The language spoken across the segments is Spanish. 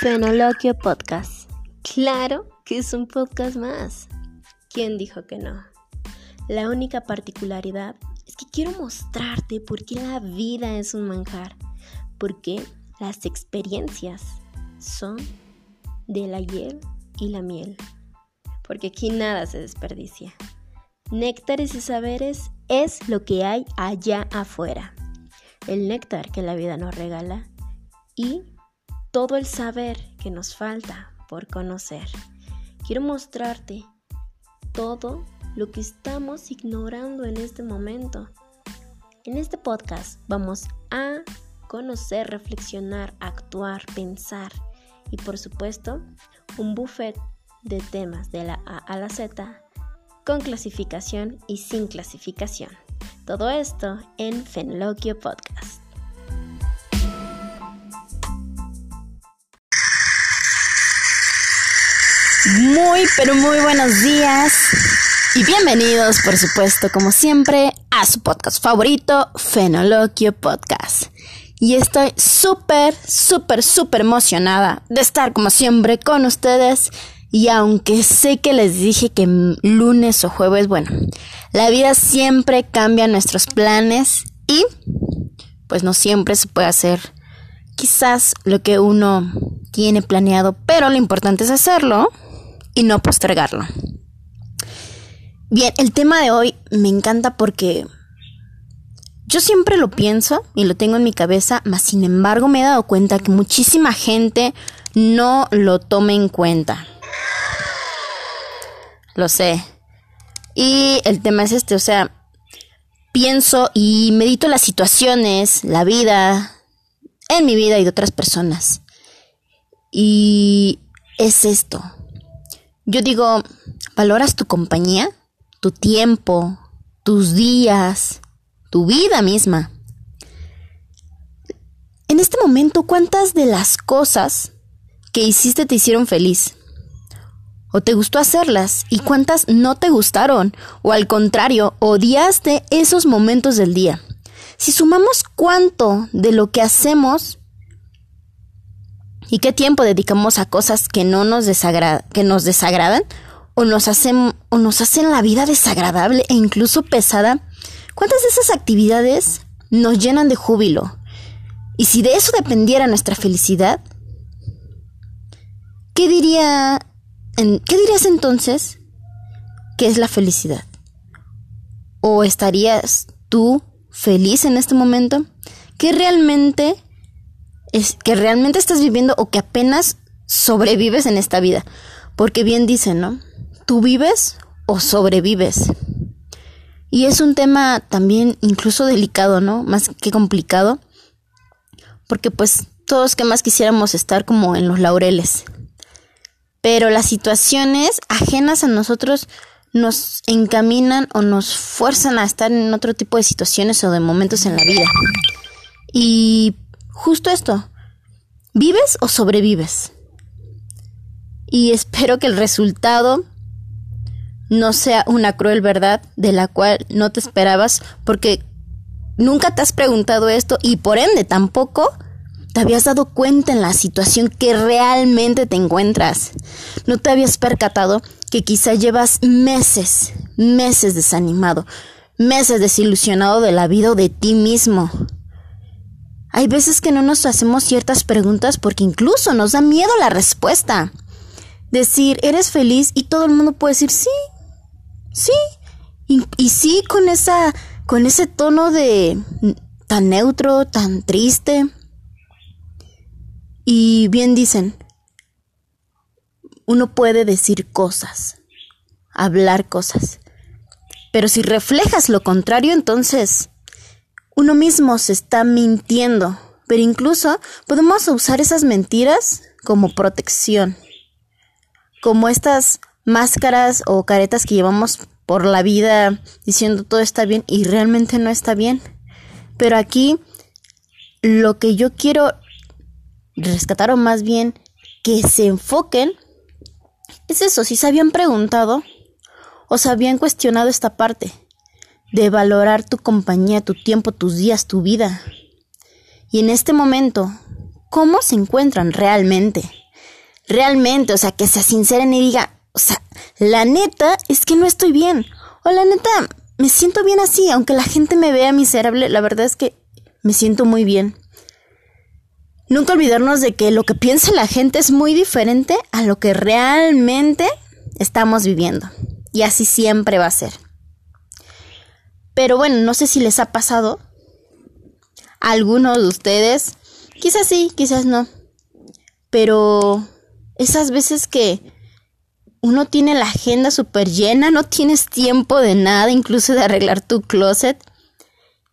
Fenoloquio Podcast. Claro que es un podcast más. ¿Quién dijo que no? La única particularidad es que quiero mostrarte por qué la vida es un manjar, porque las experiencias son de la hiel y la miel, porque aquí nada se desperdicia. Néctares y saberes es lo que hay allá afuera. El néctar que la vida nos regala y todo el saber que nos falta por conocer. Quiero mostrarte todo lo que estamos ignorando en este momento. En este podcast vamos a conocer, reflexionar, actuar, pensar y por supuesto un buffet de temas de la A a la Z con clasificación y sin clasificación. Todo esto en Fenloquio Podcast. Muy, pero muy buenos días y bienvenidos, por supuesto, como siempre, a su podcast favorito, Fenoloquio Podcast. Y estoy súper, súper, súper emocionada de estar como siempre con ustedes. Y aunque sé que les dije que lunes o jueves, bueno, la vida siempre cambia nuestros planes y pues no siempre se puede hacer quizás lo que uno tiene planeado, pero lo importante es hacerlo y no postergarlo. Bien, el tema de hoy me encanta porque yo siempre lo pienso y lo tengo en mi cabeza, mas sin embargo me he dado cuenta que muchísima gente no lo toma en cuenta. Lo sé. Y el tema es este, o sea, pienso y medito las situaciones, la vida, en mi vida y de otras personas. Y es esto. Yo digo, ¿valoras tu compañía? ¿Tu tiempo? ¿Tus días? ¿Tu vida misma? En este momento, ¿cuántas de las cosas que hiciste te hicieron feliz? ¿O te gustó hacerlas? ¿Y cuántas no te gustaron? ¿O al contrario, odiaste esos momentos del día? Si sumamos cuánto de lo que hacemos ¿Y qué tiempo dedicamos a cosas que no nos, que nos desagradan o nos, hacen, o nos hacen la vida desagradable e incluso pesada? ¿Cuántas de esas actividades nos llenan de júbilo? Y si de eso dependiera nuestra felicidad, ¿qué, diría, ¿qué dirías entonces que es la felicidad? ¿O estarías tú feliz en este momento? ¿Qué realmente es que realmente estás viviendo o que apenas sobrevives en esta vida. Porque bien dicen, ¿no? Tú vives o sobrevives. Y es un tema también incluso delicado, ¿no? Más que complicado. Porque pues todos que más quisiéramos estar como en los laureles. Pero las situaciones ajenas a nosotros nos encaminan o nos fuerzan a estar en otro tipo de situaciones o de momentos en la vida. Y justo esto, ¿vives o sobrevives? Y espero que el resultado no sea una cruel verdad de la cual no te esperabas porque nunca te has preguntado esto y por ende tampoco te habías dado cuenta en la situación que realmente te encuentras. No te habías percatado que quizá llevas meses, meses desanimado, meses desilusionado de la vida de ti mismo. Hay veces que no nos hacemos ciertas preguntas porque incluso nos da miedo la respuesta. Decir, ¿eres feliz? Y todo el mundo puede decir, sí, sí. Y, sí con esa, con ese tono de tan neutro, tan triste. Y bien dicen, uno puede decir cosas, hablar cosas. Pero si reflejas lo contrario, entonces uno mismo se está mintiendo, pero incluso podemos usar esas mentiras como protección, como estas máscaras o caretas que llevamos por la vida diciendo todo está bien y realmente no está bien. Pero aquí lo que yo quiero rescatar o más bien que se enfoquen es eso, si se habían preguntado o se habían cuestionado esta parte de valorar tu compañía, tu tiempo, tus días, tu vida. Y en este momento, ¿cómo se encuentran realmente? realmente, o sea, que se sinceren y diga, o sea, la neta es que no estoy bien. O la neta, me siento bien así, aunque la gente me vea miserable, la verdad es que me siento muy bien. Nunca olvidarnos de que lo que piensa la gente es muy diferente a lo que realmente estamos viviendo. Y así siempre va a ser. Pero bueno, no sé si les ha pasado a algunos de ustedes. Quizás sí, quizás no. Pero esas veces que uno tiene la agenda súper llena, no tienes tiempo de nada, incluso de arreglar tu closet.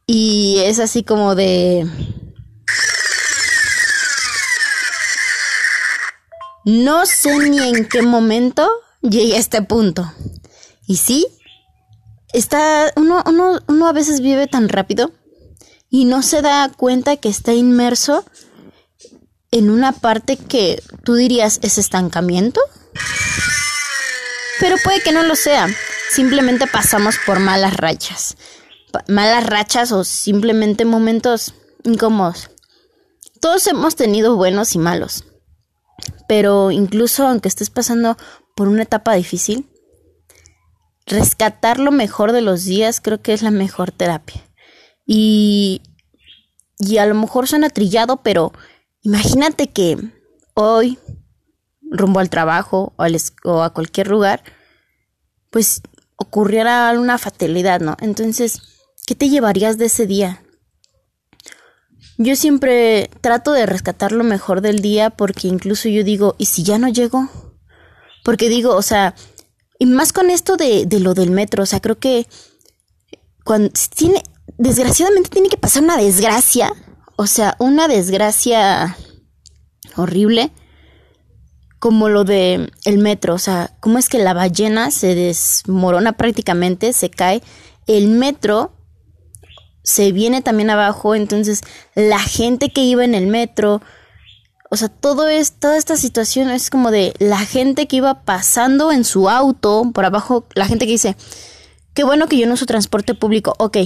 Y es así como de... No sé ni en qué momento llegué a este punto. Y sí, está, uno, uno, uno a veces vive tan rápido y no se da cuenta que está inmerso en una parte que tú dirías es estancamiento. Pero puede que no lo sea. Simplemente pasamos por malas rachas. malas rachas o simplemente momentos incómodos. Todos hemos tenido buenos y malos. Pero incluso aunque estés pasando por una etapa difícil, rescatar lo mejor de los días creo que es la mejor terapia. Y, y a lo mejor suena trillado, pero imagínate que hoy rumbo al trabajo o, a cualquier lugar, pues ocurriera una fatalidad, ¿no? Entonces, ¿qué te llevarías de ese día? Yo siempre trato de rescatar lo mejor del día porque incluso yo digo, ¿y si ya no llego? Porque digo, o sea, y más con esto de, de lo del metro, o sea, creo que cuando tiene, desgraciadamente tiene que pasar una desgracia, o sea, una desgracia horrible como lo de el metro, o sea, cómo es que la ballena se desmorona prácticamente, se cae, el metro se viene también abajo, entonces la gente que iba en el metro, o sea, todo es, toda esta situación es como de la gente que iba pasando en su auto por abajo, la gente que dice, qué bueno que yo no uso transporte público, ok,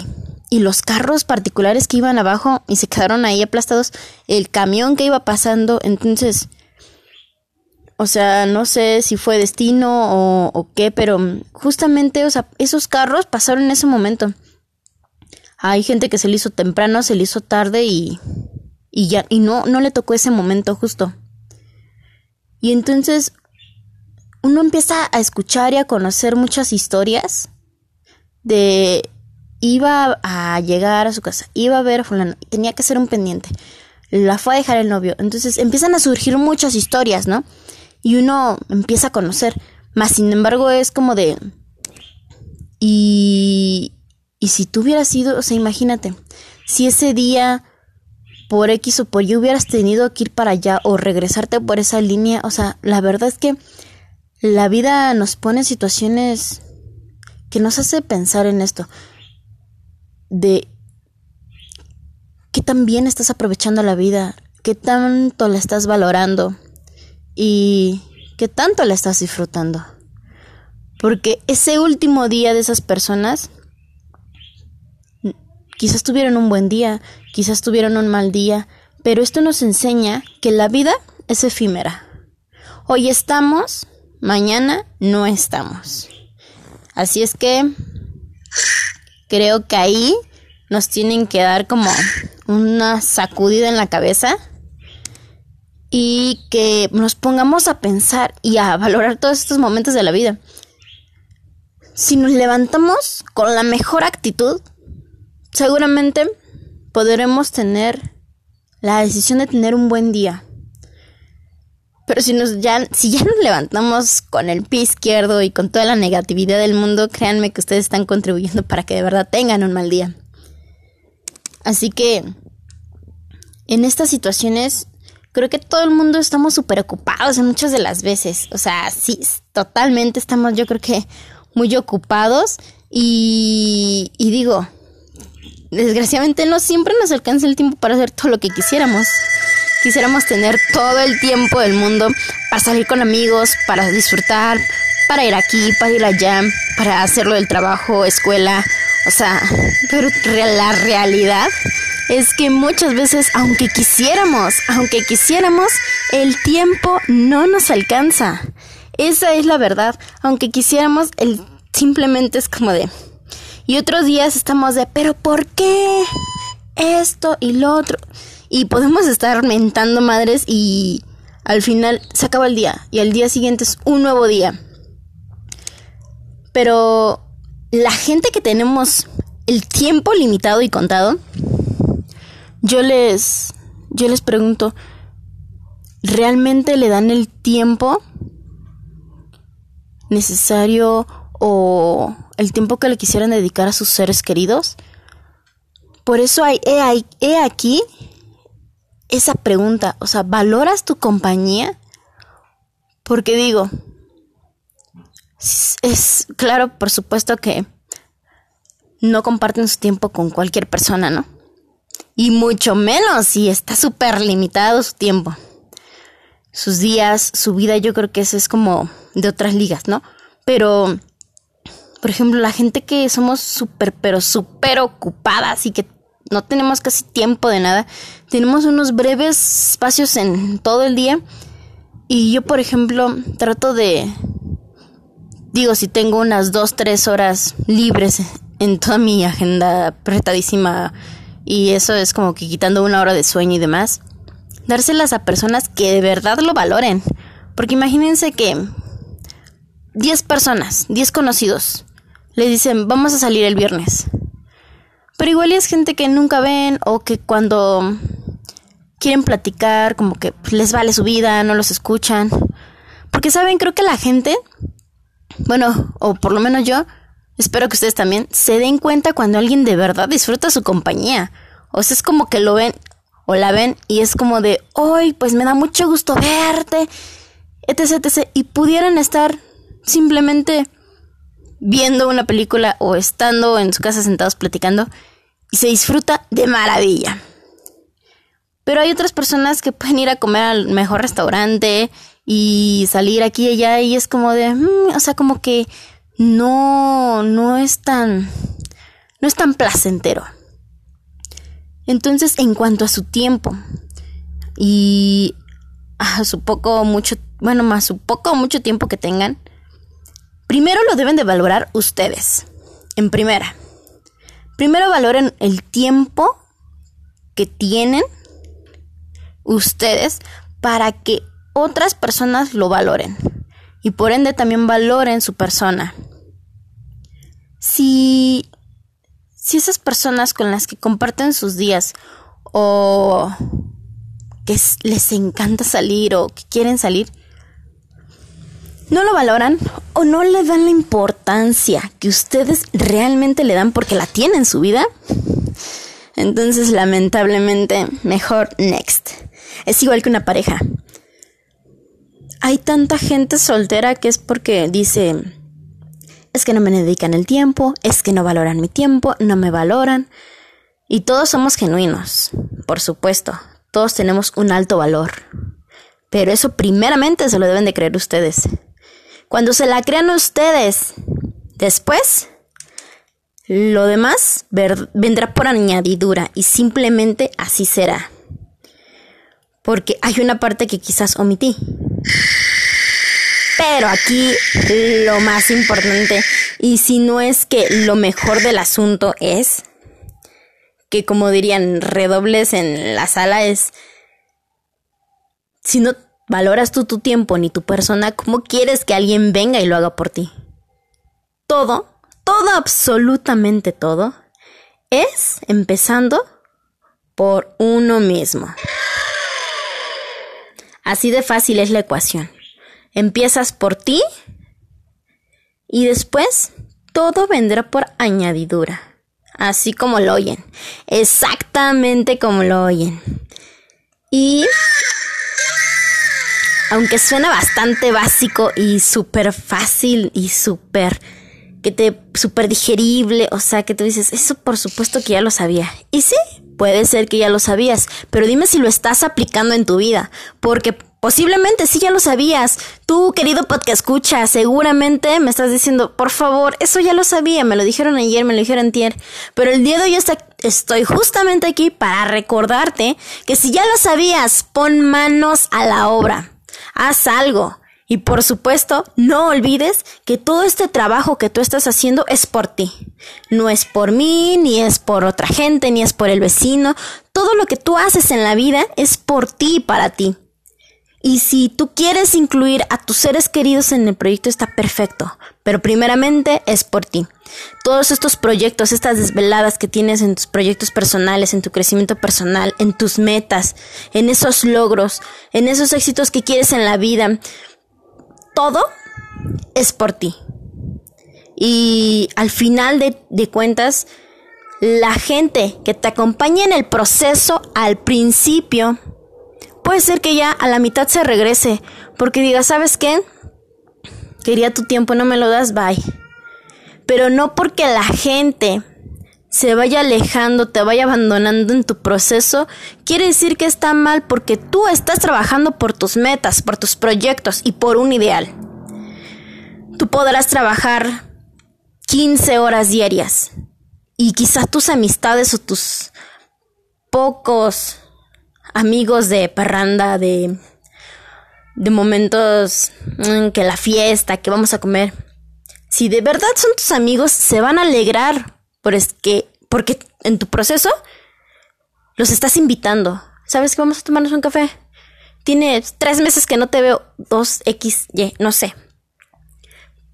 y los carros particulares que iban abajo y se quedaron ahí aplastados, el camión que iba pasando, entonces o sea, no sé si fue destino o, qué, pero justamente, o sea, esos carros pasaron en ese momento. Hay gente que se le hizo temprano, se le hizo tarde y, y ya, y no, no le tocó ese momento justo. Y entonces uno empieza a escuchar y a conocer muchas historias de iba a llegar a su casa, iba a ver a fulano, tenía que ser un pendiente, la fue a dejar el novio. Entonces empiezan a surgir muchas historias, ¿no? y uno empieza a conocer. Más sin embargo es como de... Y... Y si tú hubieras sido, o sea, imagínate, si ese día por X o por Y hubieras tenido que ir para allá o regresarte por esa línea, o sea, la verdad es que la vida nos pone en situaciones que nos hace pensar en esto, de qué tan bien estás aprovechando la vida, qué tanto la estás valorando y qué tanto la estás disfrutando. Porque ese último día de esas personas quizás tuvieron un buen día, quizás tuvieron un mal día, pero esto nos enseña que la vida es efímera. Hoy estamos, mañana no estamos. Así es que creo que ahí nos tienen que dar como una sacudida en la cabeza y que nos pongamos a pensar y a valorar todos estos momentos de la vida. Si nos levantamos con la mejor actitud, seguramente podremos tener la decisión de tener un buen día. Pero si, nos ya, si ya nos levantamos con el pie izquierdo y con toda la negatividad del mundo, créanme que ustedes están contribuyendo para que de verdad tengan un mal día. Así que en estas situaciones creo que todo el mundo estamos súper ocupados en muchas de las veces. O sea, sí, totalmente estamos yo creo que muy ocupados y, y digo, desgraciadamente no siempre nos alcanza el tiempo para hacer todo lo que quisiéramos. Quisiéramos tener todo el tiempo del mundo para salir con amigos, para disfrutar, para ir aquí, para ir allá, para hacerlo del trabajo, escuela. O sea, pero la realidad es que muchas veces, aunque quisiéramos, aunque quisiéramos, El tiempo no nos alcanza. Esa es la verdad. Aunque quisiéramos, el simplemente es como de. Y otros días estamos de, pero ¿por qué? Esto y lo otro. Y podemos estar mentando madres y al final se acaba el día. Y al día siguiente es un nuevo día. Pero la gente que tenemos el tiempo limitado y contado, yo les, yo les pregunto, ¿realmente le dan el tiempo necesario o el tiempo que le quisieran dedicar a sus seres queridos? Por eso hay, he, aquí esa pregunta, o sea, ¿valoras tu compañía? Porque digo, es, claro, por supuesto que no comparten su tiempo con cualquier persona, ¿no? Y mucho menos si está súper limitado su tiempo. Sus días, su vida, yo creo que eso es como de otras ligas, ¿no? Pero, por ejemplo, la gente que somos súper, pero súper ocupadas y que no tenemos casi tiempo de nada, tenemos unos breves espacios en todo el día. Y yo, por ejemplo, trato de, digo, si tengo unas dos, tres horas libres en toda mi agenda apretadísima y eso es como que quitando una hora de sueño y demás, dárselas a personas que de verdad lo valoren. Porque imagínense que 10 personas, 10 conocidos, le dicen, vamos a salir el viernes. Pero igual es gente que nunca ven o que cuando quieren platicar, como que les vale su vida, no los escuchan. Porque saben, creo que la gente, bueno, o por lo menos yo, espero que ustedes también, se den cuenta cuando alguien de verdad disfruta su compañía. O sea, es como que lo ven o la ven y es como de, hoy, pues me da mucho gusto verte, etc, etc. Y pudieran estar simplemente viendo una película o estando en su casa sentados platicando y se disfruta de maravilla. Pero hay otras personas que pueden ir a comer al mejor restaurante y salir aquí y allá y es como de, mm, o sea, como que no, no es tan, no es tan placentero. Entonces, en cuanto a su tiempo y a su poco, mucho, bueno, más su poco mucho tiempo que tengan, Primero lo deben de valorar ustedes. En primera. Primero valoren el tiempo que tienen ustedes para que otras personas lo valoren. Y por ende también valoren su persona. Si, si esas personas con las que comparten sus días o que les encanta salir o que quieren salir, no lo valoran o no le dan la importancia que ustedes realmente le dan porque la tienen en su vida, entonces lamentablemente mejor next. Es igual que una pareja. Hay tanta gente soltera que es porque dice, es que no me dedican el tiempo, es que no valoran mi tiempo, no me valoran. Y todos somos genuinos, por supuesto, todos tenemos un alto valor. Pero eso primeramente se lo deben de creer ustedes. Cuando se la crean ustedes, después, lo demás vendrá por añadidura y simplemente así será. Porque hay una parte que quizás omití. Pero aquí lo más importante, y si no es que lo mejor del asunto es que como dirían redobles en la sala es, si no valoras tú tu tiempo ni tu persona, ¿cómo quieres que alguien venga y lo haga por ti? Todo, todo, absolutamente todo, es empezando por uno mismo. Así de fácil es la ecuación. Empiezas por ti y después todo vendrá por añadidura. Así como lo oyen. Exactamente como lo oyen. Y aunque suena bastante básico y súper fácil y súper que te súper digerible, o sea, que tú dices, eso por supuesto que ya lo sabía. Y sí, puede ser que ya lo sabías, pero dime si lo estás aplicando en tu vida, porque Posiblemente sí ya lo sabías. Tú, querido podcast escucha, seguramente me estás diciendo, por favor, eso ya lo sabía, me lo dijeron ayer, me lo dijeron ayer. Pero el día de hoy estoy justamente aquí para recordarte que si ya lo sabías, pon manos a la obra. Haz algo. Y por supuesto, no olvides que todo este trabajo que tú estás haciendo es por ti. No es por mí, ni es por otra gente, ni es por el vecino. Todo lo que tú haces en la vida es por ti y para ti. Y si tú quieres incluir a tus seres queridos en el proyecto está perfecto, pero primeramente es por ti. Todos estos proyectos, estas desveladas que tienes en tus proyectos personales, en tu crecimiento personal, en tus metas, en esos logros, en esos éxitos que quieres en la vida, todo es por ti. Y al final de, cuentas, la gente que te acompaña en el proceso al principio, puede ser que ya a la mitad se regrese, porque diga, ¿sabes qué? Quería tu tiempo, no me lo das, bye. Pero no porque la gente se vaya alejando, te vaya abandonando en tu proceso, quiere decir que está mal porque tú estás trabajando por tus metas, por tus proyectos y por un ideal. Tú podrás trabajar 15 horas diarias y quizás tus amistades o tus pocos amigos de parranda, de, de momentos mm, que la fiesta, que vamos a comer. Si de verdad son tus amigos, se van a alegrar por es que, porque en tu proceso los estás invitando. ¿Sabes que vamos a tomarnos un café? Tiene tres meses que no te veo, dos X, Y, no sé.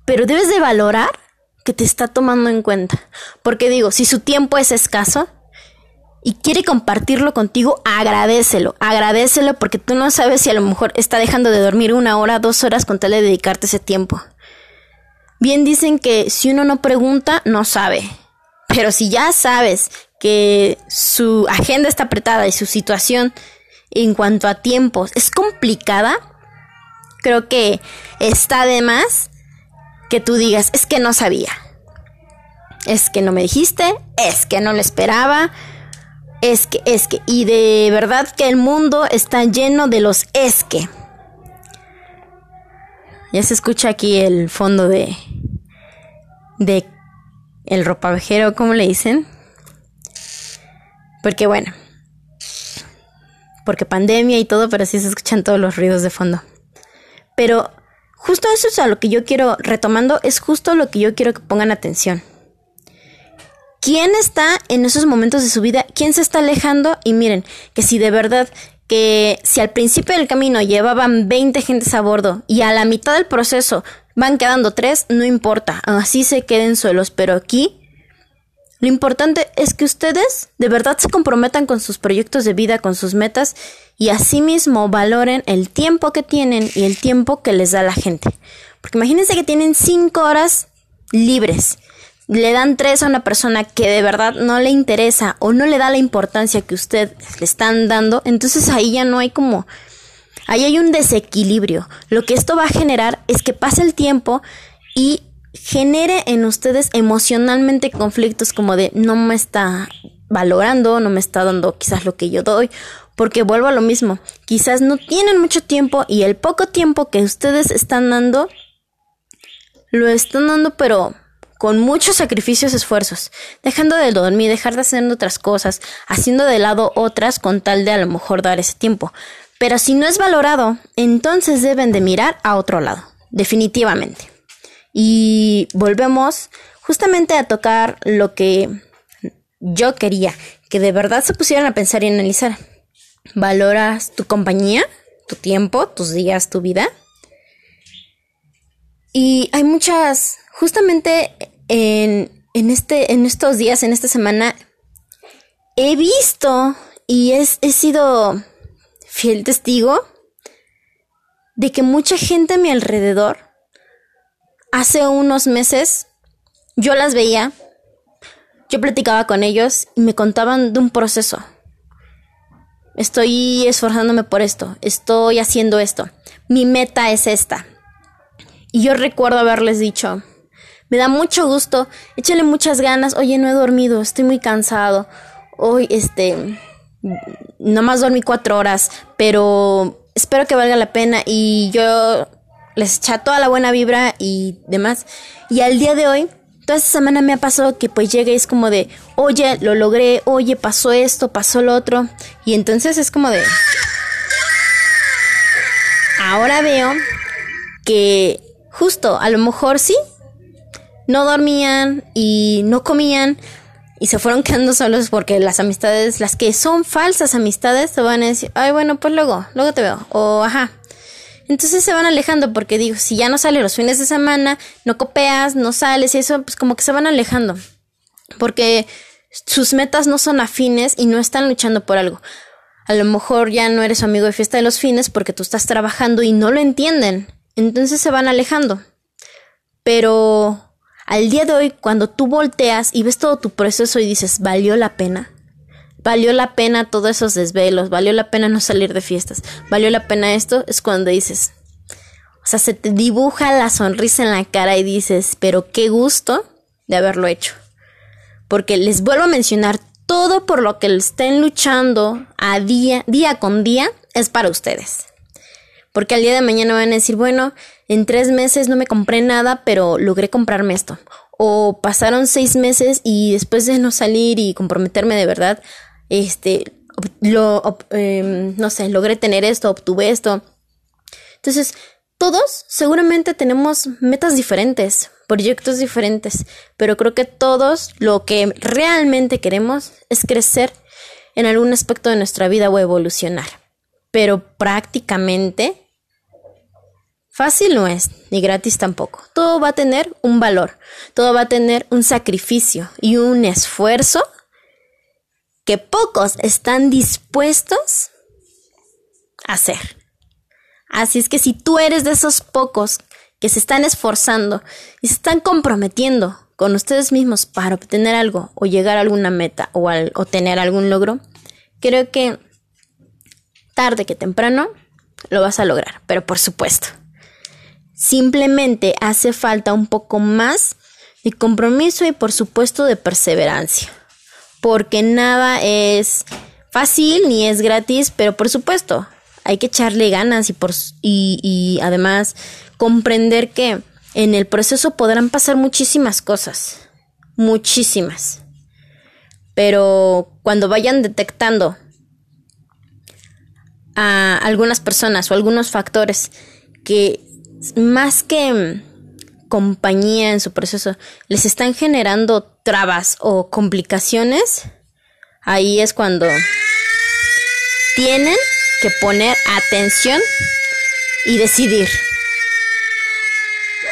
Pero debes de valorar que te está tomando en cuenta. Porque digo, si su tiempo es escaso, y quiere compartirlo contigo, agradecelo, agradecelo porque tú no sabes si a lo mejor está dejando de dormir una hora, dos horas con tal de dedicarte ese tiempo. Bien dicen que si uno no pregunta, no sabe. Pero si ya sabes que su agenda está apretada y su situación en cuanto a tiempos es complicada, creo que está de más que tú digas, es que no sabía. Es que no me dijiste, es que no lo esperaba, es que, es que, y de verdad que el mundo está lleno de los es que. Ya se escucha aquí el fondo de, de el ropavejero, ¿cómo le dicen? Porque bueno, porque pandemia y todo, pero sí se escuchan todos los ruidos de fondo. Pero justo eso es a lo que yo quiero, retomando, es justo lo que yo quiero que pongan atención quién está en esos momentos de su vida, quién se está alejando y miren, que si de verdad que si al principio del camino llevaban 20 gentes a bordo y a la mitad del proceso van quedando 3, no importa, así se queden solos, pero aquí lo importante es que ustedes de verdad se comprometan con sus proyectos de vida, con sus metas y asimismo valoren el tiempo que tienen y el tiempo que les da la gente. Porque imagínense que tienen 5 horas libres le dan tres a una persona que de verdad no le interesa o no le da la importancia que usted le están dando, entonces ahí ya no hay como... Ahí hay un desequilibrio. Lo que esto va a generar es que pase el tiempo y genere en ustedes emocionalmente conflictos como de no me está valorando, no me está dando quizás lo que yo doy, porque vuelvo a lo mismo, quizás no tienen mucho tiempo y el poco tiempo que ustedes están dando, lo están dando pero con muchos sacrificios y esfuerzos, dejando de dormir, dejar de hacer otras cosas, haciendo de lado otras con tal de a lo mejor dar ese tiempo. Pero si no es valorado, entonces deben de mirar a otro lado, definitivamente. Y volvemos justamente a tocar lo que yo quería, que de verdad se pusieran a pensar y analizar. ¿Valoras tu compañía, tu tiempo, tus días, tu vida? Y hay muchas justamente en, este, en estos días, en esta semana, he visto y he sido fiel testigo de que mucha gente a mi alrededor, hace unos meses, yo las veía, yo platicaba con ellos y me contaban de un proceso. Estoy esforzándome por esto, estoy haciendo esto, mi meta es esta. Y yo recuerdo haberles dicho, me da mucho gusto. Échale muchas ganas. Oye, no he dormido, estoy muy cansado. Hoy, este, nomás dormí cuatro horas, pero espero que valga la pena y yo les echa toda la buena vibra y demás. Y al día de hoy, toda esta semana me ha pasado que pues llega y es como de, oye, lo logré, oye, pasó esto, pasó lo otro. Y entonces es como de... Ahora veo que justo, a lo mejor sí, no dormían y no comían y se fueron quedando solos porque las amistades, las que son falsas amistades, te van a decir, ay, bueno, pues luego, luego te veo, o ajá. Entonces se van alejando porque digo, si ya no sales los fines de semana, no copeas, no sales y eso, pues como que se van alejando. Porque sus metas no son afines y no están luchando por algo. A lo mejor ya no eres amigo de fiesta de los fines porque tú estás trabajando y no lo entienden. Entonces se van alejando. Pero al día de hoy, cuando tú volteas y ves todo tu proceso y dices, valió la pena, valió la pena todos esos desvelos, valió la pena no salir de fiestas, valió la pena esto, es cuando dices, o sea, se te dibuja la sonrisa en la cara y dices, pero qué gusto de haberlo hecho. Porque les vuelvo a mencionar, todo por lo que estén luchando a día, día con día, es para ustedes. Porque al día de mañana van a decir, bueno, en tres meses no me compré nada, pero logré comprarme esto. O pasaron seis meses y después de no salir y comprometerme de verdad, este, lo, em, no sé, logré tener esto, obtuve esto. Entonces, todos seguramente tenemos metas diferentes, proyectos diferentes, pero creo que todos lo que realmente queremos es crecer en algún aspecto de nuestra vida o evolucionar. Pero prácticamente Fácil no es, ni gratis tampoco. Todo va a tener un valor, todo va a tener un sacrificio y un esfuerzo que pocos están dispuestos a hacer. Así es que si tú eres de esos pocos que se están esforzando y se están comprometiendo con ustedes mismos para obtener algo o llegar a alguna meta o, o tener algún logro, creo que tarde que temprano lo vas a lograr, pero por supuesto Simplemente hace falta un poco más de compromiso y por supuesto de perseverancia. Porque nada es fácil ni es gratis, pero por supuesto hay que echarle ganas y, por, y, y además comprender que en el proceso podrán pasar muchísimas cosas. Muchísimas. Pero cuando vayan detectando a algunas personas o algunos factores que más que mm, compañía en su proceso, les están generando trabas o complicaciones, ahí es cuando tienen que poner atención y decidir.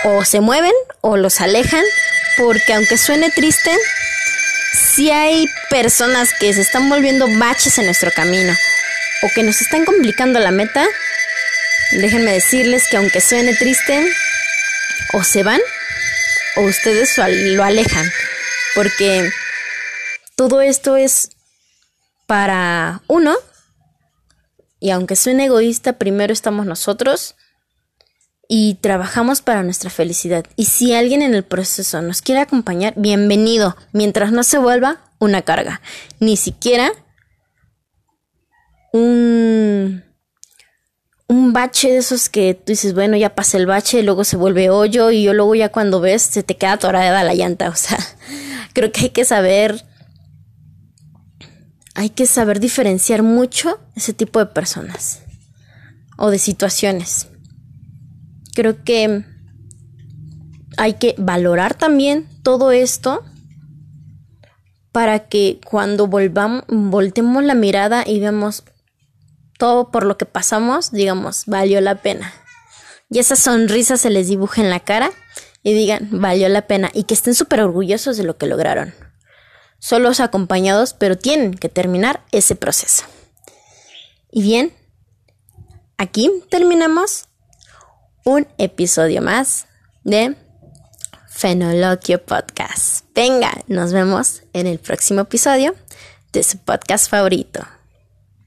O se mueven o los alejan, porque aunque suene triste, si hay personas que se están volviendo baches en nuestro camino o que nos están complicando la meta, déjenme decirles que aunque suene triste, o se van o ustedes lo alejan, porque todo esto es para uno, y aunque suene egoísta, primero estamos nosotros y trabajamos para nuestra felicidad. Y si alguien en el proceso nos quiere acompañar, bienvenido, mientras no se vuelva una carga, ni siquiera un un bache de esos que tú dices, bueno, ya pasé el bache, luego se vuelve hoyo y yo luego ya cuando ves se te queda atorada la llanta. O sea, creo que hay que saber, hay que saber diferenciar mucho ese tipo de personas o de situaciones. Creo que hay que valorar también todo esto para que cuando volvamos, voltemos la mirada y vemos, todo por lo que pasamos, digamos, valió la pena. Y esa sonrisa se les dibuje en la cara y digan, valió la pena y que estén súper orgullosos de lo que lograron. Solos acompañados, pero tienen que terminar ese proceso. Y bien, aquí terminamos un episodio más de Fenoloquio Podcast. Venga, nos vemos en el próximo episodio de su podcast favorito.